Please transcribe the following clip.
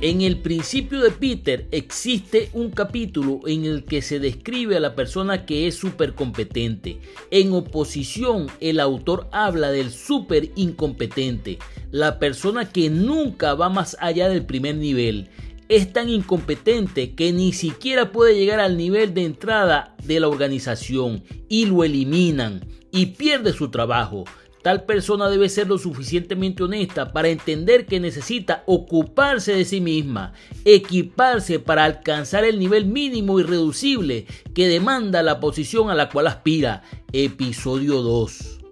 En el principio de Peter existe un capítulo en el que se describe a la persona que es súper competente. En oposición, el autor habla del súper incompetente, la persona que nunca va más allá del primer nivel. Es tan incompetente que ni siquiera puede llegar al nivel de entrada de la organización y lo eliminan y pierde su trabajo. Tal persona debe ser lo suficientemente honesta para entender que necesita ocuparse de sí misma, equiparse para alcanzar el nivel mínimo irreducible que demanda la posición a la cual aspira. Episodio 2.